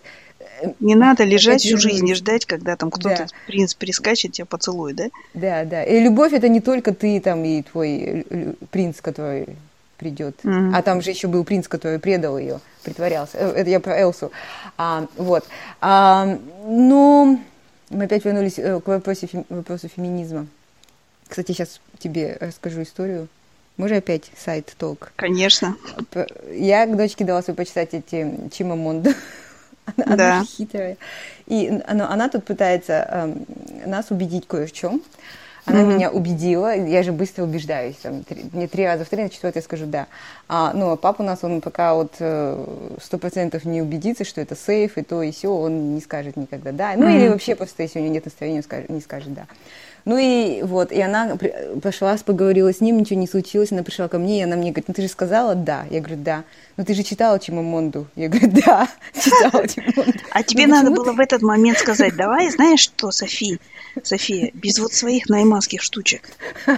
Не надо лежать всю жизнь и ждать, когда там кто-то, да. принц, прискачет, тебя поцелует, да? Да, да. И любовь это не только ты там и твой принц, который придет. Mm-hmm. А там же еще был принц, который предал ее, притворялся. Э, это я про Элсу. А, вот. А, ну, мы опять вернулись э, к вопросу, вопросу феминизма. Кстати, сейчас тебе расскажу историю. Мы же опять сайт толк. Конечно. Я к дочке дала свой почитать эти Чимамонда. Она, да. она хитрая. И она, она тут пытается э, нас убедить кое в чем. Она mm-hmm. меня убедила, я же быстро убеждаюсь. Там, три, мне три раза в три, на четвертый я скажу да. А, ну, а папа у нас, он пока вот э, сто процентов не убедится, что это сейф и то и все, он не скажет никогда да. Ну, mm-hmm. или вообще просто, если у него нет настроения, он скажет, не скажет да. Ну и вот, и она пошла, поговорила с ним, ничего не случилось, она пришла ко мне, и она мне говорит, ну ты же сказала да. Я говорю, да. Ну ты же читала Чимамонду. Я говорю, да, читала Чимамонду. А тебе ну, надо было в этот момент сказать, давай, знаешь что, София, София, без вот своих найманских штучек.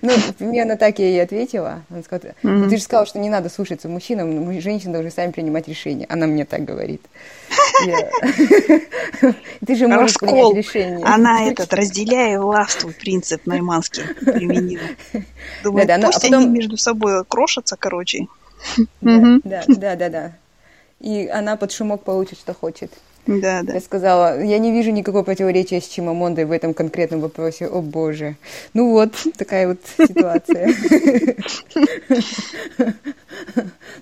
Ну, примерно так я ей ответила. Она сказала, ну, ты же сказала, что не надо слушаться мужчинам, женщины должны сами принимать решения. Она мне так говорит. Ты же можешь принять решение. Она этот, разделяя властвуй принцип найманский применила. Думаю, да, да, пусть они между собой крошатся, короче. Да, да, да, да. И она под шумок получит, что хочет. Да, да. Я сказала, я не вижу никакого противоречия с Чимамондой в этом конкретном вопросе. О боже. Ну вот, такая вот ситуация.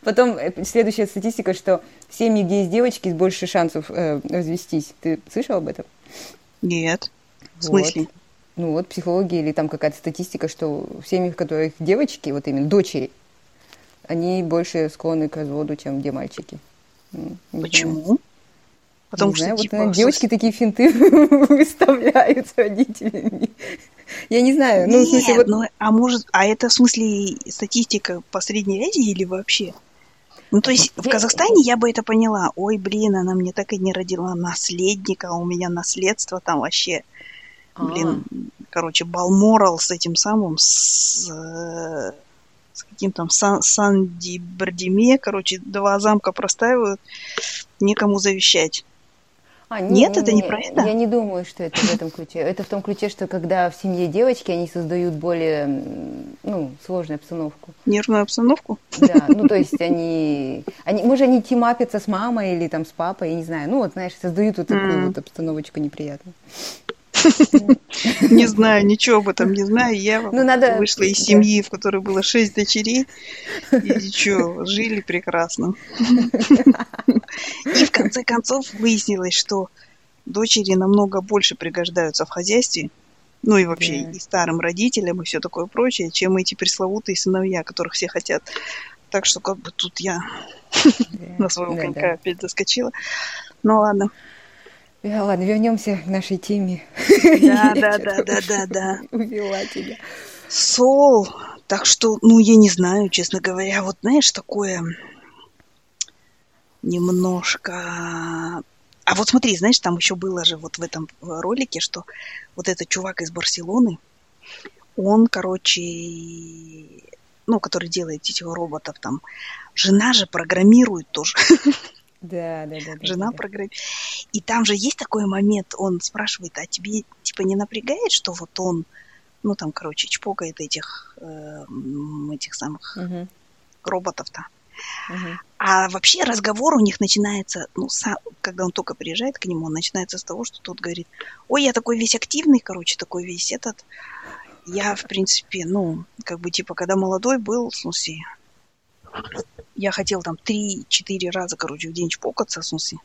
Потом э, следующая статистика, что семьи, где есть девочки, больше шансов э, развестись. Ты слышал об этом? Нет. В смысле? Ну вот, психология или там какая-то статистика, что в семьях, в которых девочки, вот именно дочери, они больше склонны к разводу, чем где мальчики. Почему? Потому не что, знаю, типа, вот, девочки такие финты выставляют с родителями. Я не знаю. Ну, Нет, в смысле, вот... ну, а может, а это в смысле статистика по Средней Азии или вообще? Ну, то есть в Казахстане я бы это поняла. Ой, блин, она мне так и не родила наследника, а у меня наследство там вообще, блин, А-а-а. короче, Балморал с этим самым, с, с каким там Сан, Санди Бардиме, короче, два замка простаивают, некому завещать. А, не, Нет, не, это не, не про это? Я не думаю, что это в этом ключе. Это в том ключе, что когда в семье девочки, они создают более ну, сложную обстановку. Нервную обстановку? Да, ну то есть они, они может, они тимапятся с мамой или там с папой, я не знаю. Ну вот, знаешь, создают вот такую вот обстановочку неприятную. Не знаю, ничего об этом не знаю. Я ну, надо... вышла из семьи, в которой было шесть дочерей. И что, жили прекрасно. И в конце концов выяснилось, что дочери намного больше пригождаются в хозяйстве, ну и вообще и старым родителям, и все такое прочее, чем эти пресловутые сыновья, которых все хотят. Так что как бы тут я на своего конька опять заскочила. Ну ладно. Да, ладно, вернемся к нашей теме. Да, да, да, да, да, да. Увела тебя. Сол. Так что, ну, я не знаю, честно говоря, вот знаешь, такое немножко... А вот смотри, знаешь, там еще было же вот в этом ролике, что вот этот чувак из Барселоны, он, короче, ну, который делает этих роботов там, жена же программирует тоже. Да, да, да. Жена да, программирует. И там же есть такой момент, он спрашивает, а тебе типа не напрягает, что вот он, ну там, короче, чпокает этих, э, этих самых угу. роботов-то. Угу. А вообще разговор у них начинается, ну, сам, когда он только приезжает к нему, он начинается с того, что тот говорит, ой, я такой весь активный, короче, такой весь этот. Я, в принципе, ну, как бы, типа, когда молодой был, в смысле, я хотел там 3-4 раза, короче, в день чпокаться, в смысле.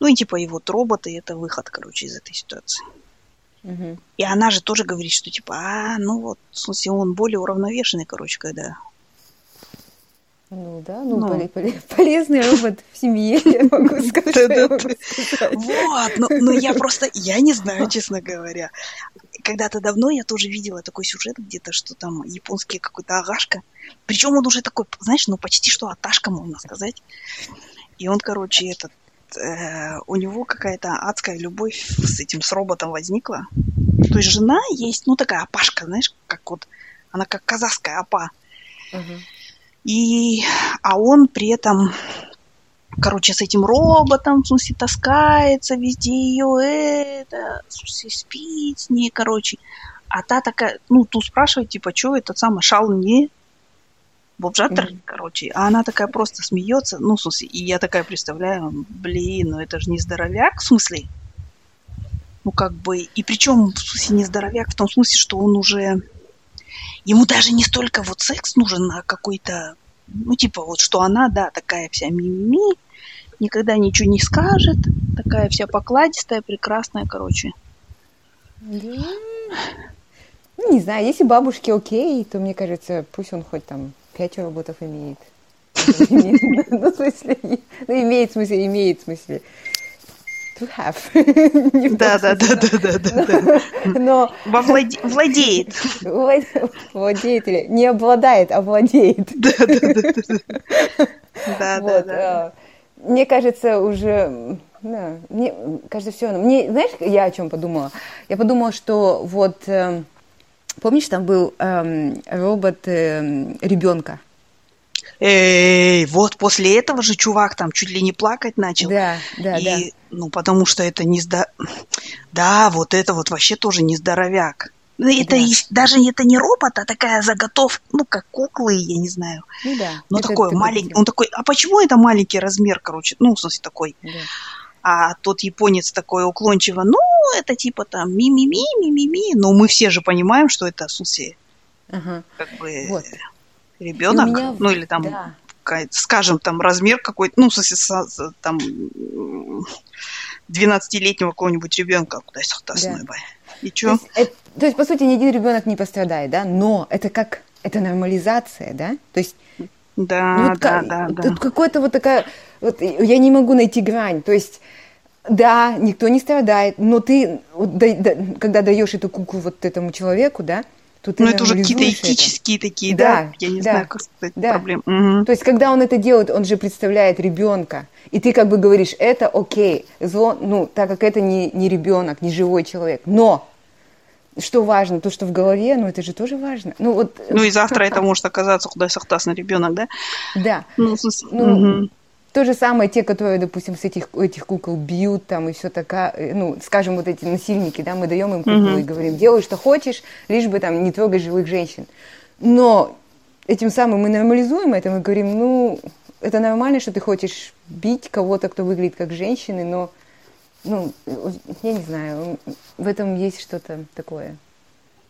Ну и типа и вот роботы это выход, короче, из этой ситуации. Угу. И она же тоже говорит, что типа, а, ну вот, в смысле, он более уравновешенный, короче, когда ну да, ну, ну. полезный робот в семье, я могу сказать. Вот, но, но я просто, я не знаю, честно говоря. Когда-то давно я тоже видела такой сюжет где-то, что там японский какой-то агашка. Причем он уже такой, знаешь, ну почти что аташка, можно сказать. И он, короче, этот, э, у него какая-то адская любовь с этим, с роботом возникла. То есть жена есть, ну такая апашка, знаешь, как вот, она как казахская апа. Uh-huh. И, а он при этом, короче, с этим роботом, в смысле, таскается везде ее, это, в смысле, спит с ней, короче. А та такая, ну, ту спрашивает, типа, что этот самый шал не? бобжаттер, mm-hmm. короче, а она такая просто смеется, ну, в смысле, и я такая представляю, блин, ну это же не здоровяк, в смысле, ну, как бы, и причем, в смысле, не здоровяк в том смысле, что он уже, ему даже не столько вот секс нужен, а какой-то, ну, типа, вот, что она, да, такая вся мими, никогда ничего не скажет, такая вся покладистая, прекрасная, короче. Ну, не знаю, если бабушке окей, то, мне кажется, пусть он хоть там пять роботов имеет. Ну, в смысле, ну, имеет в смысле, имеет в смысле. To have. Да, да, да, да, да, да, да. Но владеет. Владеет или не обладает, а владеет. Да, да, да. Да, да, да. Мне кажется, уже да, мне кажется, все. Мне, знаешь, я о чем подумала? Я подумала, что вот э, помнишь, там был э, робот э, ребенка. Эй, вот после этого же чувак там чуть ли не плакать начал. Да, да, и, да. Ну, потому что это не здо... Да, вот это вот вообще тоже не здоровяк. Ну, это да. и, даже это не робот, а такая заготовка, ну, как куклы, я не знаю. Ну да. Но это такой маленький, он такой, а почему это маленький размер, короче, ну, в смысле, такой. Да. А тот японец такой уклончиво, ну, это типа там ми-ми-ми, ми-ми-ми, но мы все же понимаем, что это, в смысле, ага. как бы вот. ребенок, меня... ну, или там, да. скажем, там размер какой-то, ну, в смысле, там 12-летнего какого-нибудь ребенка, куда я да. И что? То есть, по сути, ни один ребенок не пострадает, да? Но это как, это нормализация, да? То есть да, ну, вот да, как, да, да. Тут какое-то вот такая, вот я не могу найти грань, то есть да, никто не страдает, но ты, вот, да, да, когда даешь эту куклу вот этому человеку, да, то ты Ну, это уже какие-то этические это. такие, да, да, я не да, знаю, как сказать, да. проблемы. Угу. То есть, когда он это делает, он же представляет ребенка, и ты как бы говоришь, это окей, зло, ну, так как это не, не ребенок, не живой человек, но что важно, то, что в голове, ну это же тоже важно. Ну, вот, ну и завтра это может оказаться куда сахтасный ребенок, да? Да. Ну, ну угу. То же самое те, которые, допустим, с этих, этих кукол бьют там и все такое, э, ну, скажем, вот эти насильники, да, мы даем им куклу угу. и говорим, делай, что хочешь, лишь бы там не трогай живых женщин. Но этим самым мы нормализуем это, мы говорим, ну, это нормально, что ты хочешь бить кого-то, кто выглядит как женщины, но ну, я не знаю, в этом есть что-то такое.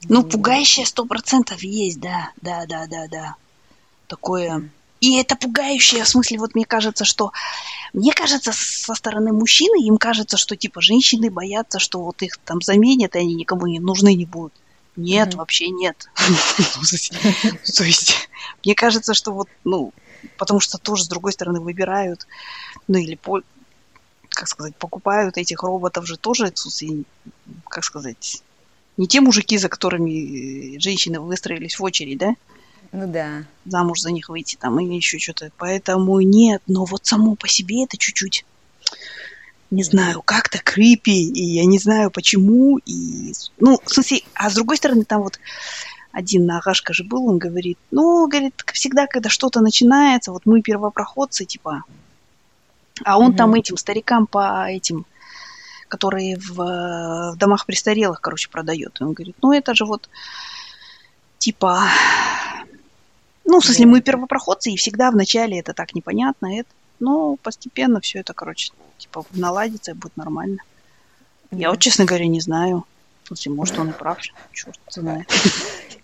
Ну, пугающее сто процентов есть, да, да, да, да, да. Такое. И это пугающее, в смысле, вот мне кажется, что... Мне кажется, со стороны мужчины им кажется, что, типа, женщины боятся, что вот их там заменят, и они никому не нужны не будут. Нет, mm-hmm. вообще нет. То есть, мне кажется, что вот, ну, потому что тоже, с другой стороны, выбирают, ну, или как сказать, покупают этих роботов же тоже, как сказать, не те мужики, за которыми женщины выстроились в очередь, да? Ну да. Замуж за них выйти там или еще что-то. Поэтому нет, но вот само по себе это чуть-чуть, не знаю, как-то крипи, и я не знаю почему. И, ну, в смысле, а с другой стороны, там вот один Агашка же был, он говорит, ну, говорит, всегда, когда что-то начинается, вот мы первопроходцы, типа, а он mm-hmm. там этим старикам по этим, которые в, в домах престарелых, короче, продает. И он говорит, ну это же вот типа, ну, в смысле, мы первопроходцы, и всегда вначале это так непонятно, это, но постепенно все это, короче, типа наладится и будет нормально. Я вот, честно говоря, не знаю. Слушай, может, он и прав, черт знает.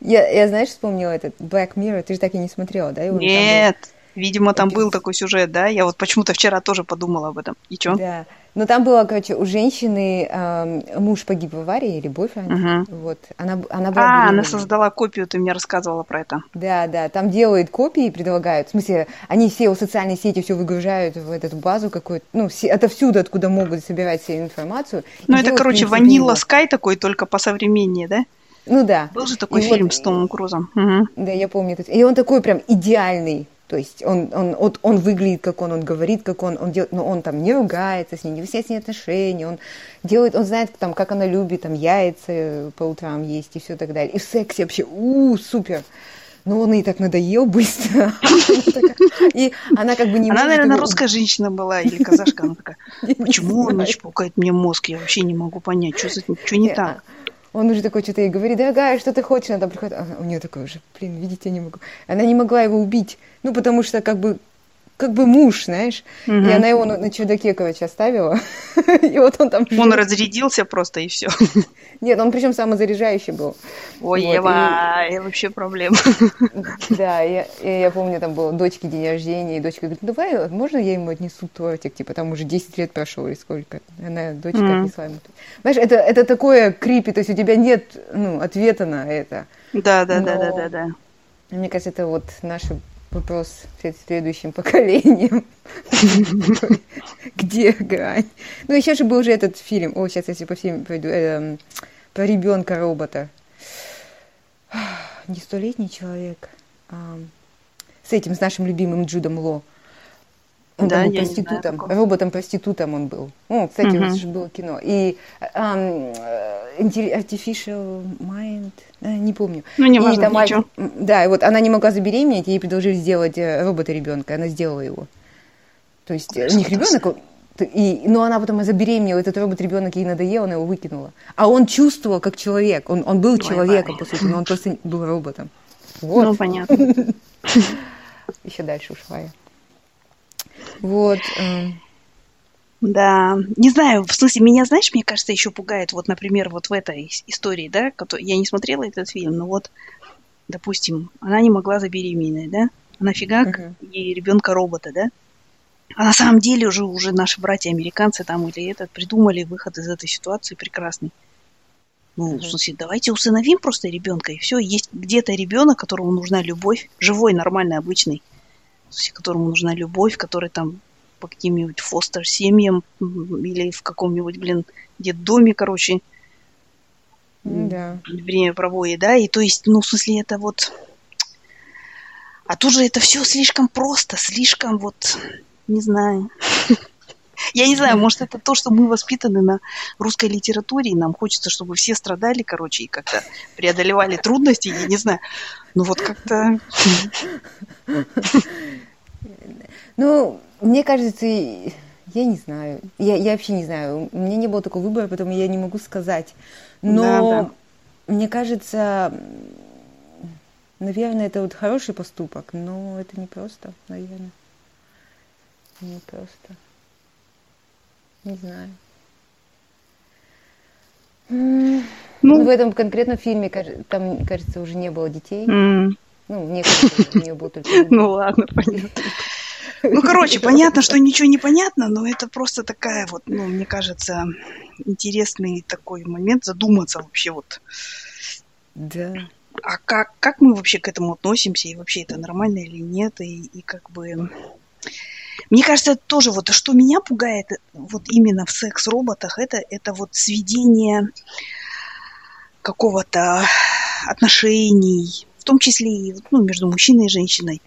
Я, я, знаешь, вспомнила этот Black Mirror, ты же так и не смотрела, да? Его Нет. Видимо, там был такой сюжет, да? Я вот почему-то вчера тоже подумала об этом. И что? Да. Но там было, короче, у женщины э, муж погиб в аварии или бойфренд. Угу. Вот. Она, она была А, беременна. она создала копию, ты мне рассказывала про это. Да, да. Там делают копии и предлагают. В смысле, они все в социальные сети все выгружают в эту базу какую-то. Ну, все, отовсюду, откуда могут собирать всю информацию. Ну, это, короче, Ванила Скай такой, только по современнее, да? Ну да. Был же такой и фильм вот, с Томом Крузом. Угу. Да, я помню. И он такой прям идеальный то есть он, он, он, он выглядит как он, он говорит как он, он делает, но он там не ругается с ней, не выясняет с ней отношения, он делает, он знает, там, как она любит там яйца по утрам есть и все так далее. И в сексе вообще, у, супер. Но он ей так надоел быстро. И она как бы не Она, наверное, русская женщина была или казашка. Она такая, почему он пукает мне мозг? Я вообще не могу понять, что не так. Он уже такой что-то ей говорит, дорогая, что ты хочешь? Она там приходит, а у нее такой уже, блин, видите, я не могу. Она не могла его убить, ну, потому что как бы как бы муж, знаешь. Угу. И она его на, чердаке, короче, оставила. и вот он там... Он разрядился просто, и все. Нет, он причем самозаряжающий был. Ой, вот, Ева, и... вообще проблема. да, я, я помню, там был дочки день рождения, и дочка говорит, давай, можно я ему отнесу тортик? Типа, там уже 10 лет прошло, или сколько. Она, дочка, mm отнесла ему. Знаешь, это, это такое крипи, то есть у тебя нет ну, ответа на это. Да, да, да, да, да, да. Мне кажется, это вот наше вопрос следующим поколениям. Где грань? Ну, еще же был же этот фильм. О, сейчас если по фильму пойду. Эм, про ребенка робота. Не столетний человек. А, с этим, с нашим любимым Джудом Ло. Он да, был проститутом, роботом-проститутом он был. Ну, кстати, угу. вот же было кино. И um, Artificial Mind, не помню. Ну, не важно, там, ничего. Да, и вот она не могла забеременеть, ей предложили сделать э, робота-ребенка, она сделала его. То есть у них ребенок, и, но она потом забеременела, этот робот-ребенок ей надоел, она его выкинула. А он чувствовал как человек, он, он был Ой, человеком, по сути, но он просто был роботом. Вот. Ну, понятно. Еще дальше ушла я. Вот. Эм. Да, не знаю, в смысле, меня, знаешь, мне кажется, еще пугает, вот, например, вот в этой истории, да, я не смотрела этот фильм, но вот, допустим, она не могла забеременеть, да, а нафига uh-huh. ей ребенка-робота, да, а на самом деле уже, уже наши братья-американцы там или этот придумали выход из этой ситуации прекрасный. Ну, в смысле, давайте усыновим просто ребенка, и все, есть где-то ребенок, которому нужна любовь, живой, нормальный, обычный, которому нужна любовь, который там по каким-нибудь фостер-семьям или в каком-нибудь, блин, детдоме, короче, да. время проводит, да, и то есть, ну, в смысле, это вот... А тут же это все слишком просто, слишком вот, не знаю. Я не знаю, может, это то, что мы воспитаны на русской литературе, и нам хочется, чтобы все страдали, короче, и как-то преодолевали трудности, я не знаю. Ну вот как-то... Ну, мне кажется, я не знаю. Я, я вообще не знаю. У меня не было такого выбора, поэтому я не могу сказать. Но да, да. мне кажется, наверное, это вот хороший поступок, но это не просто, наверное. Не просто. Не знаю. Ну, ну, в этом конкретном фильме, там, кажется, уже не было детей. Mm. Ну, мне кажется, у нее был только... Ну ладно, понятно. Ну, короче, понятно, что ничего не понятно, но это просто такая вот, ну, мне кажется, интересный такой момент задуматься вообще вот. Да. А как, как мы вообще к этому относимся, и вообще это нормально или нет, и, и как бы... Мне кажется, это тоже вот, что меня пугает вот именно в секс-роботах, это, это вот сведение какого-то отношений, в том числе и ну, между мужчиной и женщиной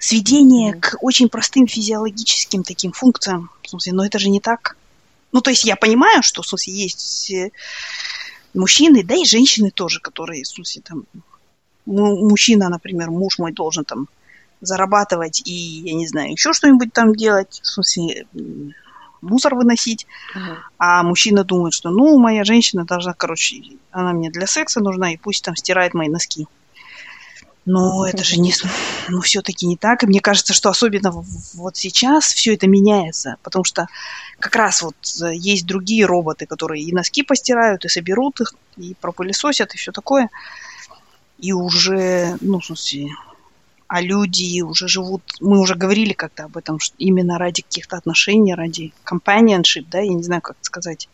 сведение mm. к очень простым физиологическим таким функциям. В смысле, но это же не так. Ну, то есть я понимаю, что, в смысле, есть э, мужчины, да и женщины тоже, которые, в смысле, там, мужчина, например, муж мой должен там зарабатывать и, я не знаю, еще что-нибудь там делать, в смысле, мусор выносить, uh-huh. а мужчина думает, что, ну, моя женщина должна, короче, она мне для секса нужна, и пусть там стирает мои носки. Но это же не, ну, все-таки не так. И мне кажется, что особенно вот сейчас все это меняется, потому что как раз вот э, есть другие роботы, которые и носки постирают, и соберут их, и пропылесосят, и все такое. И уже, ну, в смысле, а люди уже живут, мы уже говорили как-то об этом, что именно ради каких-то отношений, ради companionship, да, я не знаю, как сказать.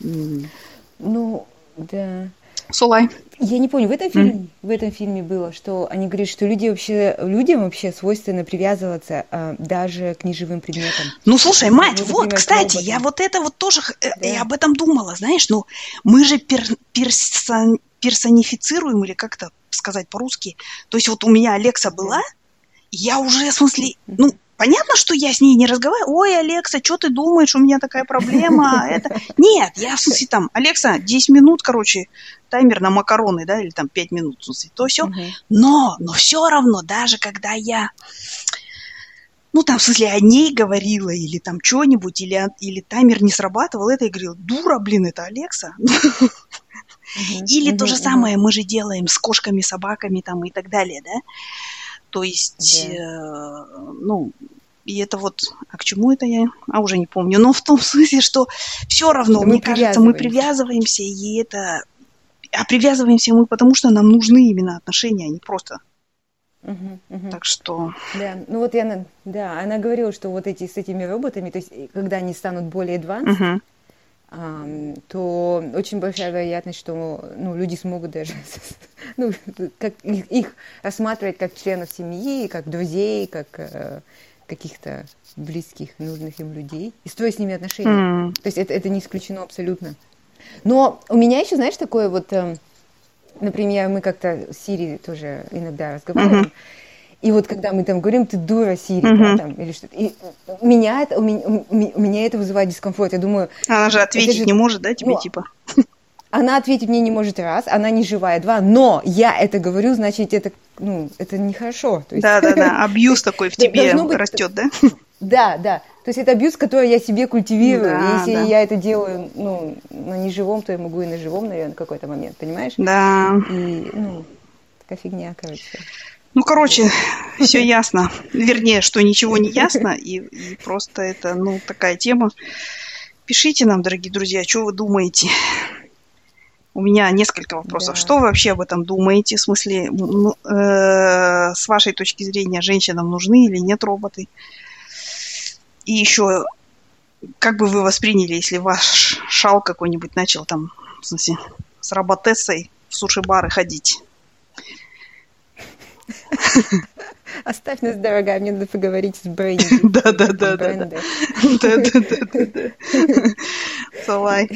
Ну, да. Сулай. Я не помню, в этом фильме, mm. в этом фильме было, что они говорят, что люди вообще, людям вообще свойственно привязываться а, даже к неживым предметам. Ну, слушай, мать, ну, вот, кстати, я вот это вот тоже, э, да. я об этом думала, знаешь, ну, мы же пер, персон, персонифицируем, или как-то сказать по-русски, то есть вот у меня Алекса была, я уже, в смысле, ну, Понятно, что я с ней не разговариваю. Ой, Алекса, что ты думаешь, у меня такая проблема. Это... Нет, я в смысле там, Алекса, 10 минут, короче, таймер на макароны, да, или там 5 минут, в смысле, то все. Но, но все равно, даже когда я ну, там, в смысле, о ней говорила, или там что-нибудь, или, или таймер не срабатывал, это я говорила, дура, блин, это Алекса. Или то же самое мы же делаем с кошками, собаками там и так далее, да? То есть, э, ну, и это вот, а к чему это я? А уже не помню. Но в том смысле, что все равно, мне кажется, мы привязываемся, и это... А привязываемся мы потому, что нам нужны именно отношения, а не просто Угу, угу. Так что... Да, ну вот я, да, она говорила, что вот эти с этими роботами, то есть когда они станут более advanced, угу. То очень большая вероятность, что ну, люди смогут даже ну, как, их, их рассматривать как членов семьи, как друзей, как э, каких-то близких, нужных им людей, и строить с ними отношения. Mm. То есть это, это не исключено абсолютно. Но у меня еще, знаешь, такое вот... Э, например, мы как-то с Сири тоже иногда разговариваем, uh-huh. И вот когда мы там говорим, ты дура, Сири, uh-huh. да, там, или что и меня это, у меня, у меня это вызывает дискомфорт. Я думаю... Она же ответить же, не может, да, тебе, ну, типа? Она ответить мне не может раз, она не живая два, но я это говорю, значит, это, ну, это нехорошо. Да-да-да, абьюз такой в тебе растет, да? Да, да. То есть это абьюз, который я себе культивирую. Да, Если да. я это делаю ну, на неживом, то я могу и на живом, наверное, какой-то момент, понимаешь? Да. И, ну, такая фигня, короче. Ну, короче, все ясно. Вернее, что ничего не ясно, и, и просто это, ну, такая тема. Пишите нам, дорогие друзья, что вы думаете. У меня несколько вопросов. Да. Что вы вообще об этом думаете? В смысле, ну, э, с вашей точки зрения, женщинам нужны или нет роботы? И еще, как бы вы восприняли, если ваш шал какой-нибудь начал там, в смысле, с роботессой в суши-бары ходить? Оставь нас, дорогая, мне надо поговорить с Бренди. Да, да, да, да. Да, да, да, да. Салай.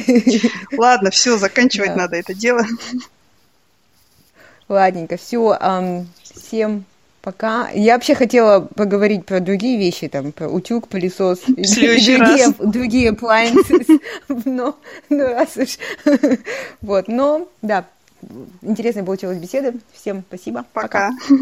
Ладно, все, заканчивать надо это дело. Ладненько, все. Всем Пока. Я вообще хотела поговорить про другие вещи, там, про утюг, пылесос и другие, раз. другие appliances. Но, ну, раз уж. Вот, но, да, интересная получилась беседа. Всем спасибо. Пока. Пока.